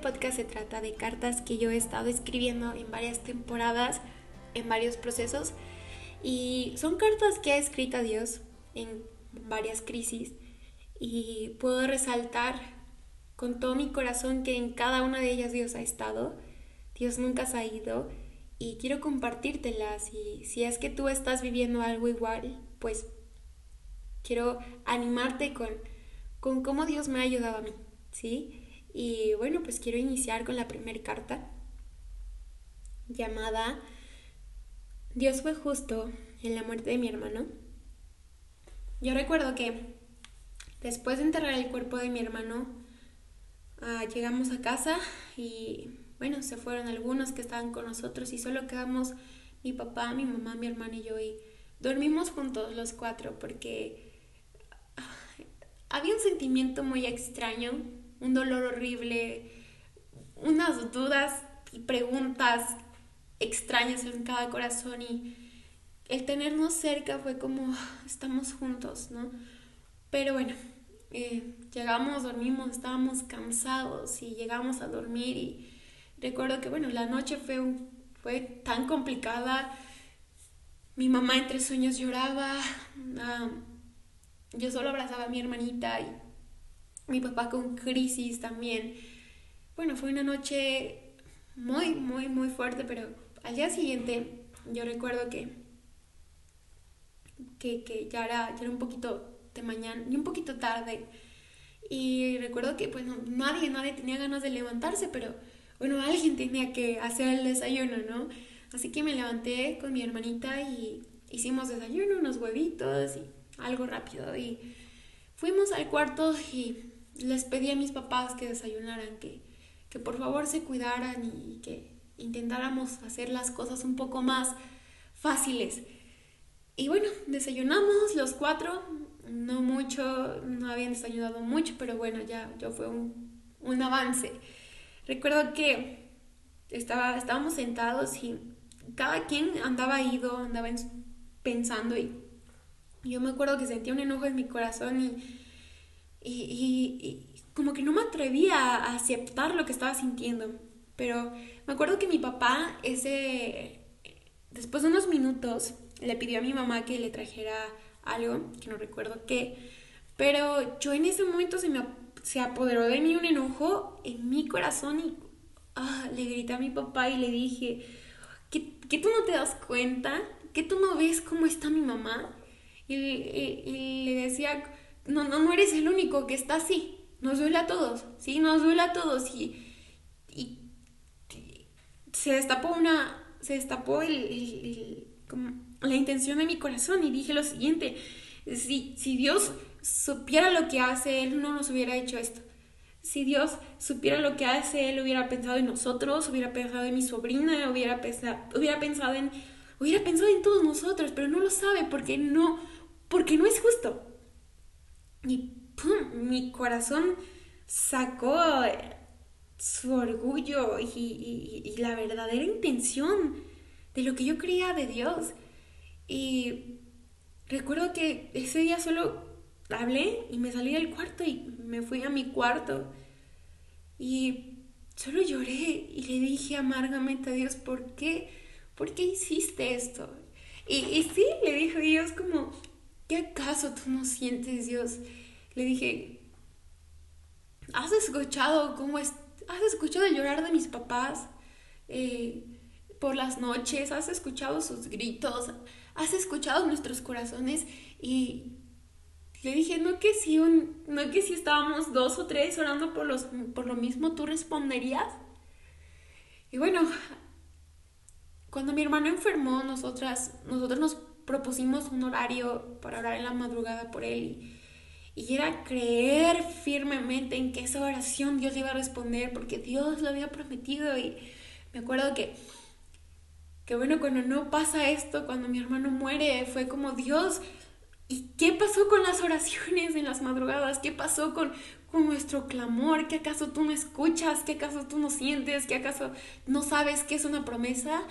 podcast se trata de cartas que yo he estado escribiendo en varias temporadas, en varios procesos y son cartas que he escrito a Dios en varias crisis y puedo resaltar con todo mi corazón que en cada una de ellas Dios ha estado, Dios nunca se ha ido y quiero compartírtelas y si es que tú estás viviendo algo igual, pues quiero animarte con, con cómo Dios me ha ayudado a mí, ¿sí? Y bueno, pues quiero iniciar con la primera carta llamada Dios fue justo en la muerte de mi hermano. Yo recuerdo que después de enterrar el cuerpo de mi hermano, ah, llegamos a casa y bueno, se fueron algunos que estaban con nosotros y solo quedamos mi papá, mi mamá, mi hermano y yo y dormimos juntos los cuatro porque ah, había un sentimiento muy extraño, un dolor horrible, unas dudas y preguntas extrañas en cada corazón y el tenernos cerca fue como ah, estamos juntos, ¿no? Pero bueno, eh, llegamos, dormimos, estábamos cansados y llegamos a dormir y recuerdo que bueno, la noche fue, fue tan complicada, mi mamá entre sueños lloraba, ah, yo solo abrazaba a mi hermanita y mi papá con crisis también. Bueno, fue una noche muy, muy, muy fuerte, pero al día siguiente yo recuerdo que, que, ya, era, ya era un poquito de mañana y un poquito tarde. Y recuerdo que pues nadie, nadie tenía ganas de levantarse, pero bueno, alguien tenía que hacer el desayuno, ¿no? Así que me levanté con mi hermanita y hicimos desayuno, unos huevitos y algo rápido. Y fuimos al cuarto y les pedí a mis papás que desayunaran, que, que por favor se cuidaran y que intentáramos hacer las cosas un poco más fáciles. Y bueno, desayunamos los cuatro, no mucho, no habían desayunado mucho, pero bueno, ya, ya fue un, un avance. Recuerdo que estaba, estábamos sentados y cada quien andaba ido, andaba pensando y yo me acuerdo que sentía un enojo en mi corazón y, y, como que no me atrevía a aceptar lo que estaba sintiendo. Pero me acuerdo que mi papá, ese, después de unos minutos, le pidió a mi mamá que le trajera algo, que no recuerdo qué, pero yo en ese momento se me se apoderó de mí un enojo en mi corazón y ah, le grité a mi papá y le dije, ¿que, que tú no te das cuenta? ¿Que tú no ves cómo está mi mamá? Y, y, le decía, no, no, no eres el único que está así, nos duele a todos, ¿sí? Nos duele a todos y se destapó una, se destapó el, la intención de mi corazón y dije lo siguiente, si, si Dios supiera lo que hace, Él no nos hubiera hecho esto. Si Dios supiera lo que hace, Él hubiera pensado en nosotros, hubiera pensado en mi sobrina, hubiera pensado, hubiera pensado en, hubiera pensado en todos nosotros, pero no lo sabe porque no, porque no es justo. Y mi corazón sacó su orgullo y, la verdadera intención de lo que yo creía de Dios. Y recuerdo que ese día solo hablé y me salí del cuarto y me fui a mi cuarto y solo lloré y le dije amargamente a Dios, ¿por qué? ¿Por qué hiciste esto? Y, y sí, le dije Dios como, ¿qué acaso tú no sientes Dios? Le dije, ¿has escuchado cómo es, has escuchado el llorar de mis papás eh, por las noches, has escuchado sus gritos, has escuchado nuestros corazones y le dije, no que si un, no que si estábamos dos o tres orando por, los, por lo mismo, tú responderías. Y bueno, cuando mi hermano enfermó, nosotras, nosotros nos propusimos un horario para orar en la madrugada por él y era creer firmemente en que esa oración Dios iba a responder porque Dios lo había prometido. Y me acuerdo que, que bueno, cuando no pasa esto, cuando mi hermano muere, fue como Dios. ¿Y qué pasó con las oraciones en las madrugadas? ¿Qué pasó con, con nuestro clamor? ¿Qué acaso tú no escuchas? ¿Qué acaso tú no sientes? ¿Qué acaso no sabes que es una promesa?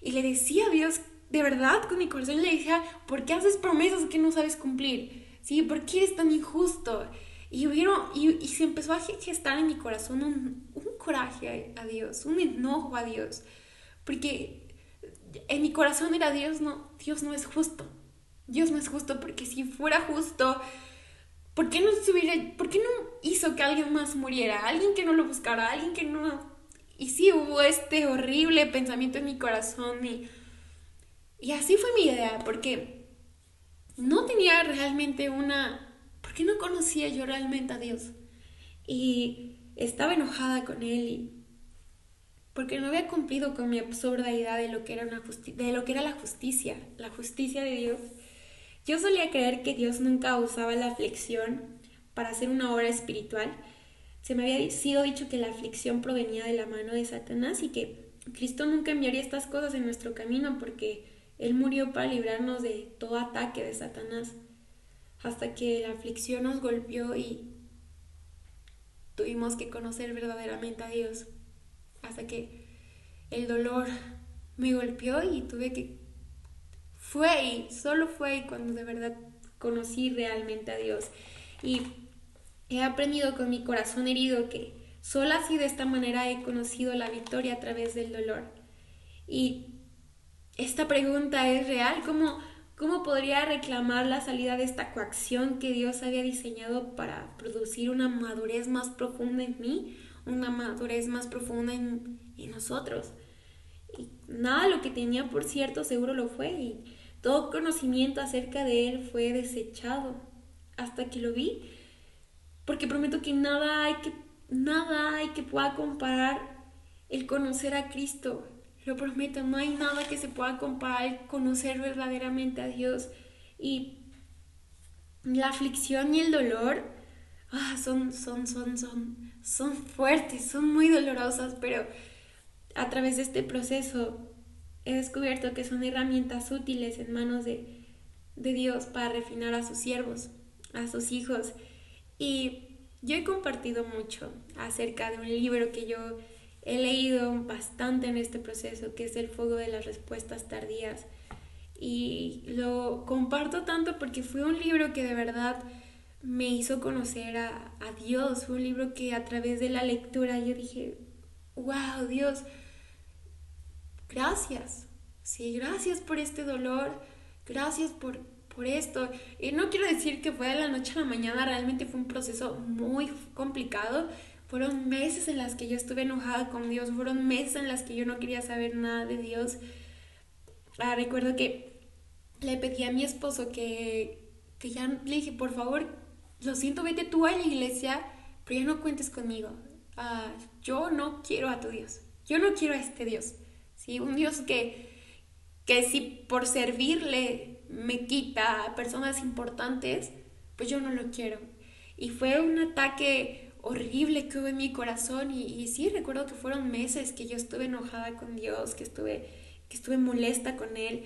Y le decía a Dios, de verdad, con mi corazón, le decía, ¿por qué haces promesas que no sabes cumplir? ¿sí? ¿Por qué eres tan injusto? Y, hubieron, y, se empezó a gestar en mi corazón un, un coraje a, Dios, un enojo a Dios, porque en mi corazón era Dios no, Dios no es justo. Dios no es justo porque si fuera justo, ¿por qué no se por qué no hizo que alguien más muriera? Alguien que no lo buscara, alguien que no y sí hubo este horrible pensamiento en mi corazón y y así fue mi idea, porque no tenía realmente una ¿por qué no conocía yo realmente a Dios? Y estaba enojada con él y porque no había cumplido con mi absurda idea de lo que era una de lo que era la justicia, la justicia de Dios. Yo solía creer que Dios nunca usaba la aflicción para hacer una obra espiritual. Se me había sido dicho que la aflicción provenía de la mano de Satanás y que Cristo nunca enviaría estas cosas en nuestro camino porque Él murió para librarnos de todo ataque de Satanás. Hasta que la aflicción nos golpeó y tuvimos que conocer verdaderamente a Dios. Hasta que el dolor me golpeó y tuve que... Fue ahí, solo fue cuando de verdad conocí realmente a Dios. Y he aprendido con mi corazón herido que solo así de esta manera he conocido la victoria a través del dolor. Y esta pregunta es real, ¿cómo, cómo podría reclamar la salida de esta coacción que Dios había diseñado para producir una madurez más profunda en mí? una madurez más profunda en, nosotros. Y nada lo que tenía, por cierto, seguro lo fue. Y todo conocimiento acerca de él fue desechado hasta que lo vi. Porque prometo que nada hay que, nada hay que pueda comparar el conocer a Cristo. Lo prometo, no hay nada que se pueda comparar conocer verdaderamente a Dios. Y la aflicción y el dolor ah, son, son, son, son son fuertes, son muy dolorosas, pero a través de este proceso he descubierto que son herramientas útiles en manos de, de Dios para refinar a sus siervos, a sus hijos. Y yo he compartido mucho acerca de un libro que yo he leído bastante en este proceso, que es El Fuego de las Respuestas Tardías. Y lo comparto tanto porque fue un libro que de verdad me hizo conocer a, Dios. Fue un libro que a través de la lectura yo dije, wow, Dios, gracias. Sí, gracias por este dolor, gracias por, por esto. Y no quiero decir que fue de la noche a la mañana, realmente fue un proceso muy complicado. Fueron meses en las que yo estuve enojada con Dios, fueron meses en las que yo no quería saber nada de Dios. Ah, recuerdo que le pedí a mi esposo que, que ya le dije, por favor, lo siento, vete tú a la iglesia, pero ya no cuentes conmigo. Ah, yo no quiero a tu Dios. Yo no quiero a este Dios. ¿sí? Un Dios que, que si por servirle me quita a personas importantes, pues yo no lo quiero. Y fue un ataque horrible que hubo en mi corazón y, sí, recuerdo que fueron meses que yo estuve enojada con Dios, que estuve, que estuve molesta con Él,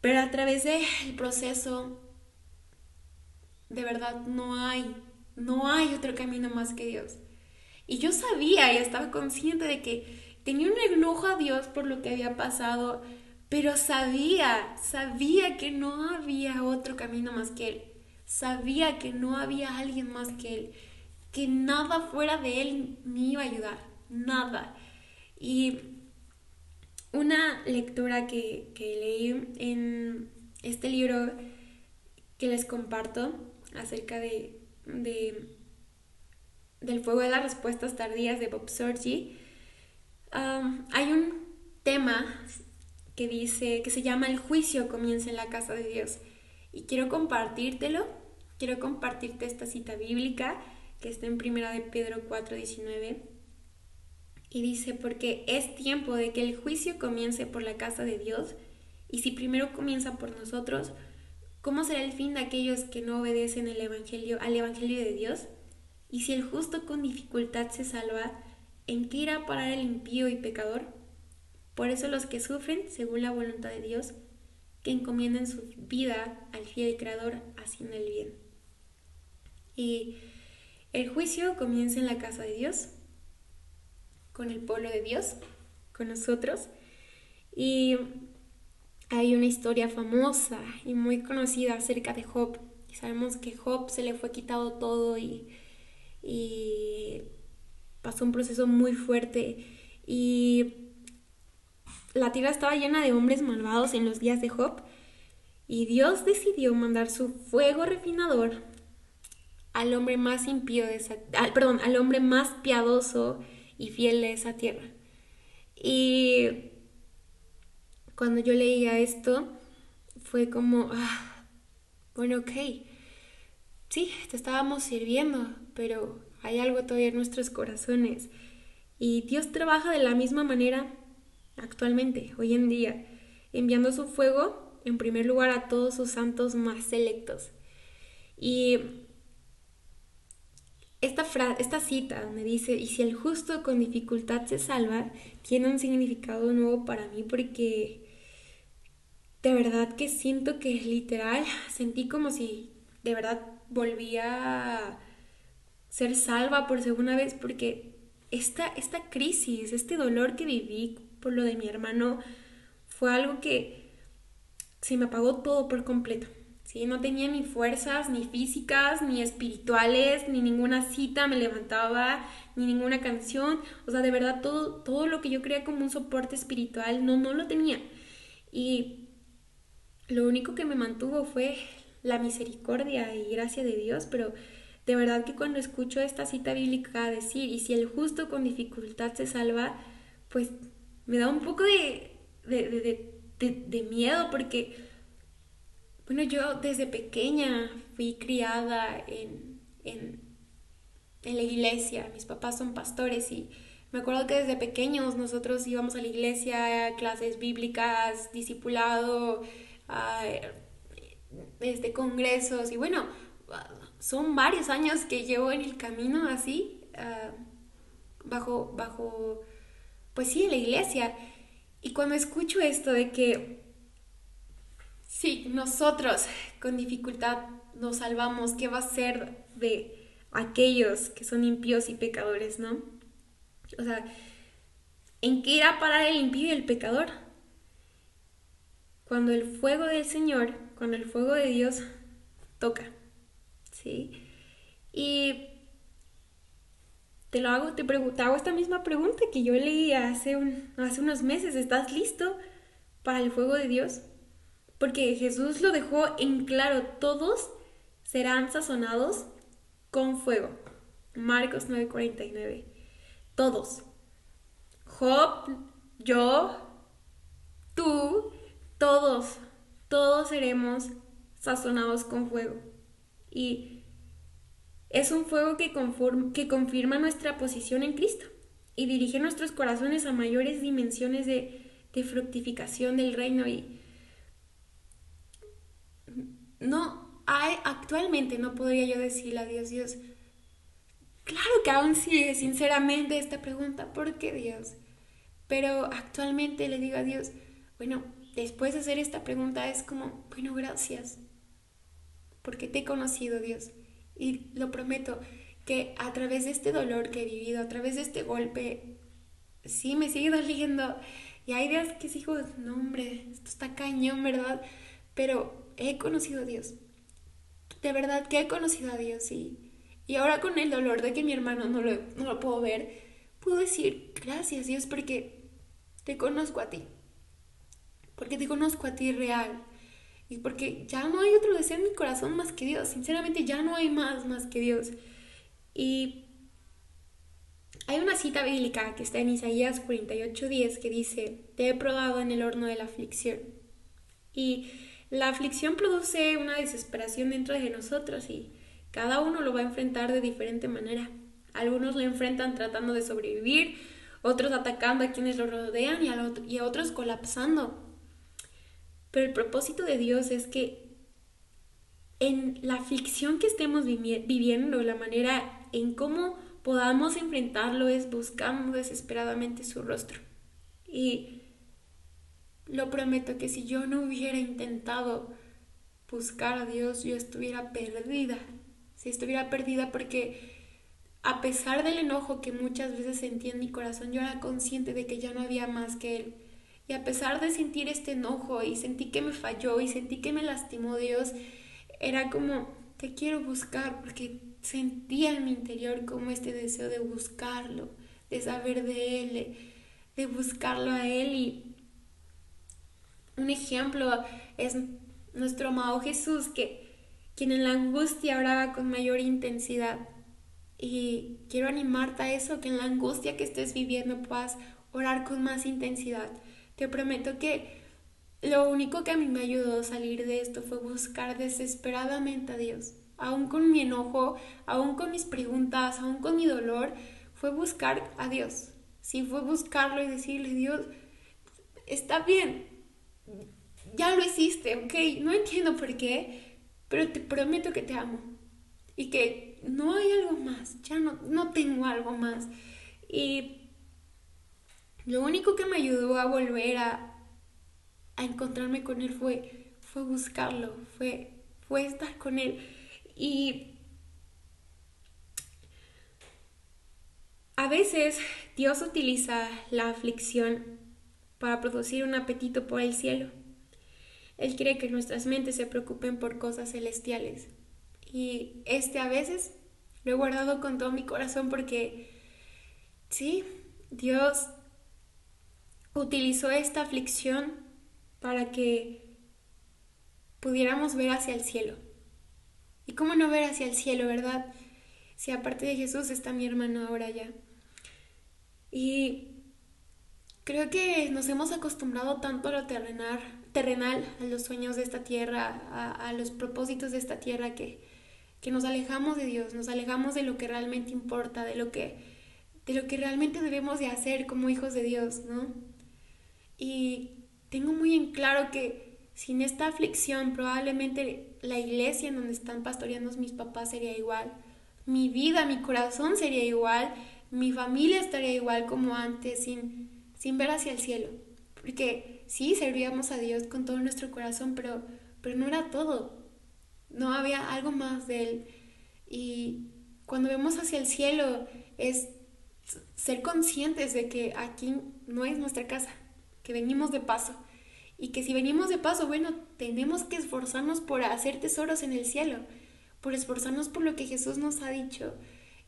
pero a través del proceso de verdad no hay, no hay otro camino más que Dios. Y yo sabía y estaba consciente de que tenía un enojo a Dios por lo que había pasado, pero sabía, sabía que no había otro camino más que Él. Sabía que no había alguien más que Él, que nada fuera de Él me iba a ayudar, nada. Y una lectura que, que leí en este libro que les comparto acerca de, del fuego de las respuestas tardías de Bob Sorgi, hay un tema que dice que se llama el juicio comienza en la casa de Dios y quiero compartírtelo quiero compartirte esta cita bíblica que está en primera de Pedro 4:19 y dice porque es tiempo de que el juicio comience por la casa de Dios y si primero comienza por nosotros ¿Cómo será el fin de aquellos que no obedecen el evangelio, al Evangelio de Dios? Y si el justo con dificultad se salva, ¿en qué irá a parar el impío y pecador? Por eso los que sufren, según la voluntad de Dios, que encomienden su vida al fiel Creador haciendo el bien. Y el juicio comienza en la casa de Dios, con el pueblo de Dios, con nosotros. Y hay una historia famosa y muy conocida acerca de Job. sabemos que Job se le fue quitado todo y, y pasó un proceso muy fuerte. Y la tierra estaba llena de hombres malvados en los días de Job. Y Dios decidió mandar su fuego refinador al hombre más impío de esa, perdón, al hombre más piadoso y fiel de esa tierra. Y cuando yo leía esto, fue como, ah, bueno, ok, sí, te estábamos sirviendo, pero hay algo todavía en nuestros corazones. Y Dios trabaja de la misma manera actualmente, hoy en día, enviando su fuego en primer lugar a todos sus santos más selectos. Y esta, cita me dice, y si el justo con dificultad se salva, tiene un significado nuevo para mí porque de verdad que siento que literal sentí como si de verdad volvía a ser salva por segunda vez porque esta, esta crisis, este dolor que viví por lo de mi hermano fue algo que se me apagó todo por completo. No tenía ni fuerzas, ni físicas, ni espirituales, ni ninguna cita me levantaba, ni ninguna canción. O sea, de verdad todo, todo lo que yo creía como un soporte espiritual, no, no lo tenía. Y lo único que me mantuvo fue la misericordia y gracia de Dios, pero de verdad que cuando escucho esta cita bíblica decir, y si el justo con dificultad se salva, pues me da un poco de, de, miedo porque, bueno, yo desde pequeña fui criada en, en, en la iglesia, mis papás son pastores y me acuerdo que desde pequeños nosotros íbamos a la iglesia, clases bíblicas, discipulado, este, congresos y bueno, son varios años que llevo en el camino así, ah, bajo, bajo, pues sí, en la iglesia. Y cuando escucho esto de que, sí, nosotros con dificultad nos salvamos, ¿qué va a ser de aquellos que son impíos y pecadores, no? O sea, ¿en qué irá a parar el impío y el pecador? cuando el fuego del Señor, cuando el fuego de Dios toca. ¿Sí? Y te lo hago, te, pregunto, hago esta misma pregunta que yo leí hace, un, hace unos meses. ¿Estás listo para el fuego de Dios? Porque Jesús lo dejó en claro, todos serán sazonados con fuego. Marcos 9:49. Todos. Job, yo, tú, todos, todos seremos sazonados con fuego. Y es un fuego que, que confirma nuestra posición en Cristo y dirige nuestros corazones a mayores dimensiones de, fructificación del reino. Y no hay, actualmente no podría yo decirle a Dios, Dios, claro que aún sigue sinceramente esta pregunta, ¿por qué Dios? Pero actualmente le digo a Dios, bueno, después de hacer esta pregunta es como, bueno, gracias, porque te he conocido, Dios. Y lo prometo, que a través de este dolor que he vivido, a través de este golpe, sí me sigue doliendo. Y hay días que sigo, no hombre, esto está cañón, ¿verdad? Pero he conocido a Dios. De verdad que he conocido a Dios y, y ahora con el dolor de que mi hermano no lo, no lo puedo ver, puedo decir gracias Dios porque te conozco a ti porque te conozco a ti real y porque ya no hay otro deseo en mi corazón más que Dios, sinceramente ya no hay más más que Dios. Y hay una cita bíblica que está en Isaías 48:10 que dice, te he probado en el horno de la aflicción. Y la aflicción produce una desesperación dentro de nosotros y cada uno lo va a enfrentar de diferente manera. Algunos lo enfrentan tratando de sobrevivir, otros atacando a quienes lo rodean y a, otros colapsando pero el propósito de Dios es que en la aflicción que estemos viviendo, la manera en cómo podamos enfrentarlo es buscando desesperadamente su rostro. Y lo prometo que si yo no hubiera intentado buscar a Dios, yo estuviera perdida. Si estuviera perdida porque a pesar del enojo que muchas veces sentí en mi corazón, yo era consciente de que ya no había más que Él y a pesar de sentir este enojo y sentí que me falló y sentí que me lastimó Dios, era como, te quiero buscar porque sentía en mi interior como este deseo de buscarlo, de saber de Él, de, buscarlo a Él. Y un ejemplo es nuestro amado Jesús, que quien en la angustia oraba con mayor intensidad. Y quiero animarte a eso, que en la angustia que estés viviendo puedas orar con más intensidad. Te prometo que lo único que a mí me ayudó a salir de esto fue buscar desesperadamente a Dios. Aún con mi enojo, aún con mis preguntas, aún con mi dolor, fue buscar a Dios. Sí, fue buscarlo y decirle, Dios, está bien, ya lo hiciste, ok, no entiendo por qué, pero te prometo que te amo y que no hay algo más, ya no, no tengo algo más. Y lo único que me ayudó a volver a, a encontrarme con Él fue, fue buscarlo, fue, fue estar con Él. Y a veces Dios utiliza la aflicción para producir un apetito por el cielo. Él quiere que nuestras mentes se preocupen por cosas celestiales. Y este a veces lo he guardado con todo mi corazón porque, sí, Dios utilizó esta aflicción para que pudiéramos ver hacia el cielo. ¿Y cómo no ver hacia el cielo, verdad? Si aparte de Jesús está mi hermano ahora ya. Y creo que nos hemos acostumbrado tanto a lo terrenal, terrenal a los sueños de esta tierra, a, los propósitos de esta tierra, que, que nos alejamos de Dios, nos alejamos de lo que realmente importa, de lo que, de lo que realmente debemos de hacer como hijos de Dios, ¿no? Y tengo muy en claro que sin esta aflicción probablemente la iglesia en donde están pastoreando mis papás sería igual, mi vida, mi corazón sería igual, mi familia estaría igual como antes, sin, sin ver hacia el cielo. Porque sí, servíamos a Dios con todo nuestro corazón, pero, pero no era todo. No había algo más de Él. Y cuando vemos hacia el cielo es ser conscientes de que aquí no es nuestra casa, que venimos de paso. Y que si venimos de paso, bueno, tenemos que esforzarnos por hacer tesoros en el cielo, por esforzarnos por lo que Jesús nos ha dicho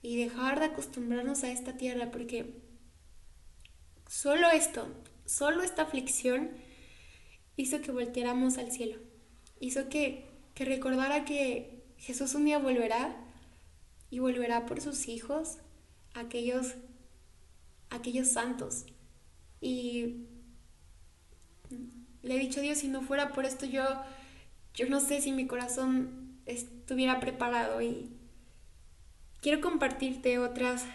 y dejar de acostumbrarnos a esta tierra, porque solo esto, solo esta aflicción hizo que volteáramos al cielo, hizo que, que recordara que Jesús un día volverá y volverá por sus hijos, aquellos, aquellos santos. Y le he dicho a Dios, si no fuera por esto, yo, yo no sé si mi corazón estuviera preparado y quiero compartirte otras,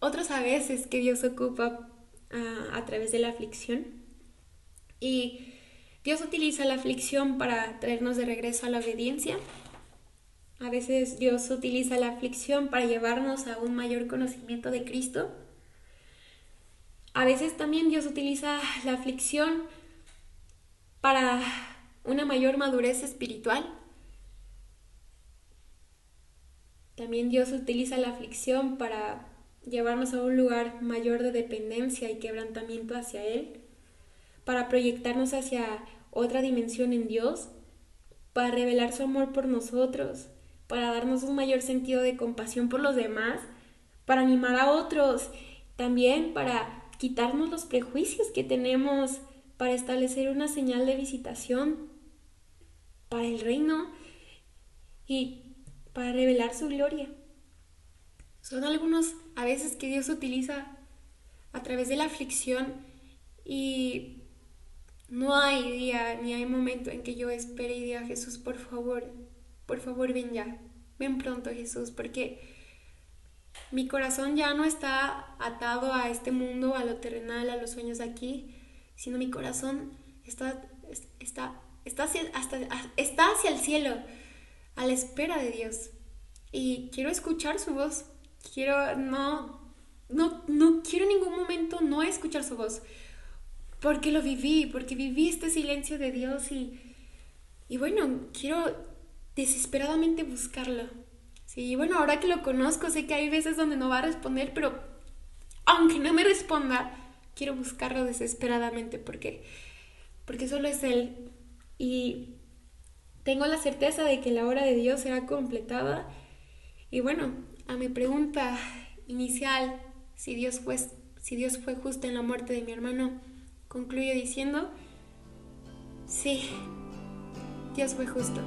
otras a veces que Dios ocupa a través de la aflicción. Y Dios utiliza la aflicción para traernos de regreso a la obediencia. A veces Dios utiliza la aflicción para llevarnos a un mayor conocimiento de Cristo. A veces también Dios utiliza la aflicción para una mayor madurez espiritual. También Dios utiliza la aflicción para llevarnos a un lugar mayor de dependencia y quebrantamiento hacia Él, para proyectarnos hacia otra dimensión en Dios, para revelar su amor por nosotros, para darnos un mayor sentido de compasión por los demás, para animar a otros, también para quitarnos los prejuicios que tenemos para establecer una señal de visitación para el reino y para revelar su gloria. Son algunos a veces que Dios utiliza a través de la aflicción y no hay día ni hay momento en que yo espere y diga Jesús, por favor, por favor ven ya, ven pronto Jesús, porque mi corazón ya no está atado a este mundo, a lo terrenal, a los sueños aquí, sino mi corazón está, está, está, hacia, hasta, está hacia el cielo, a la espera de Dios. Y quiero escuchar su voz. Quiero, no, no, no quiero en ningún momento no escuchar su voz. Porque lo viví, porque viví este silencio de Dios y, y bueno, quiero desesperadamente buscarlo. Sí, bueno, ahora que lo conozco, sé que hay veces donde no va a responder, pero aunque no me responda, quiero buscarlo desesperadamente porque, porque solo es Él. Y tengo la certeza de que la obra de Dios será completada. Y bueno, a mi pregunta inicial, si Dios fue, si Dios fue justo en la muerte de mi hermano, concluyo diciendo, sí, Dios fue justo.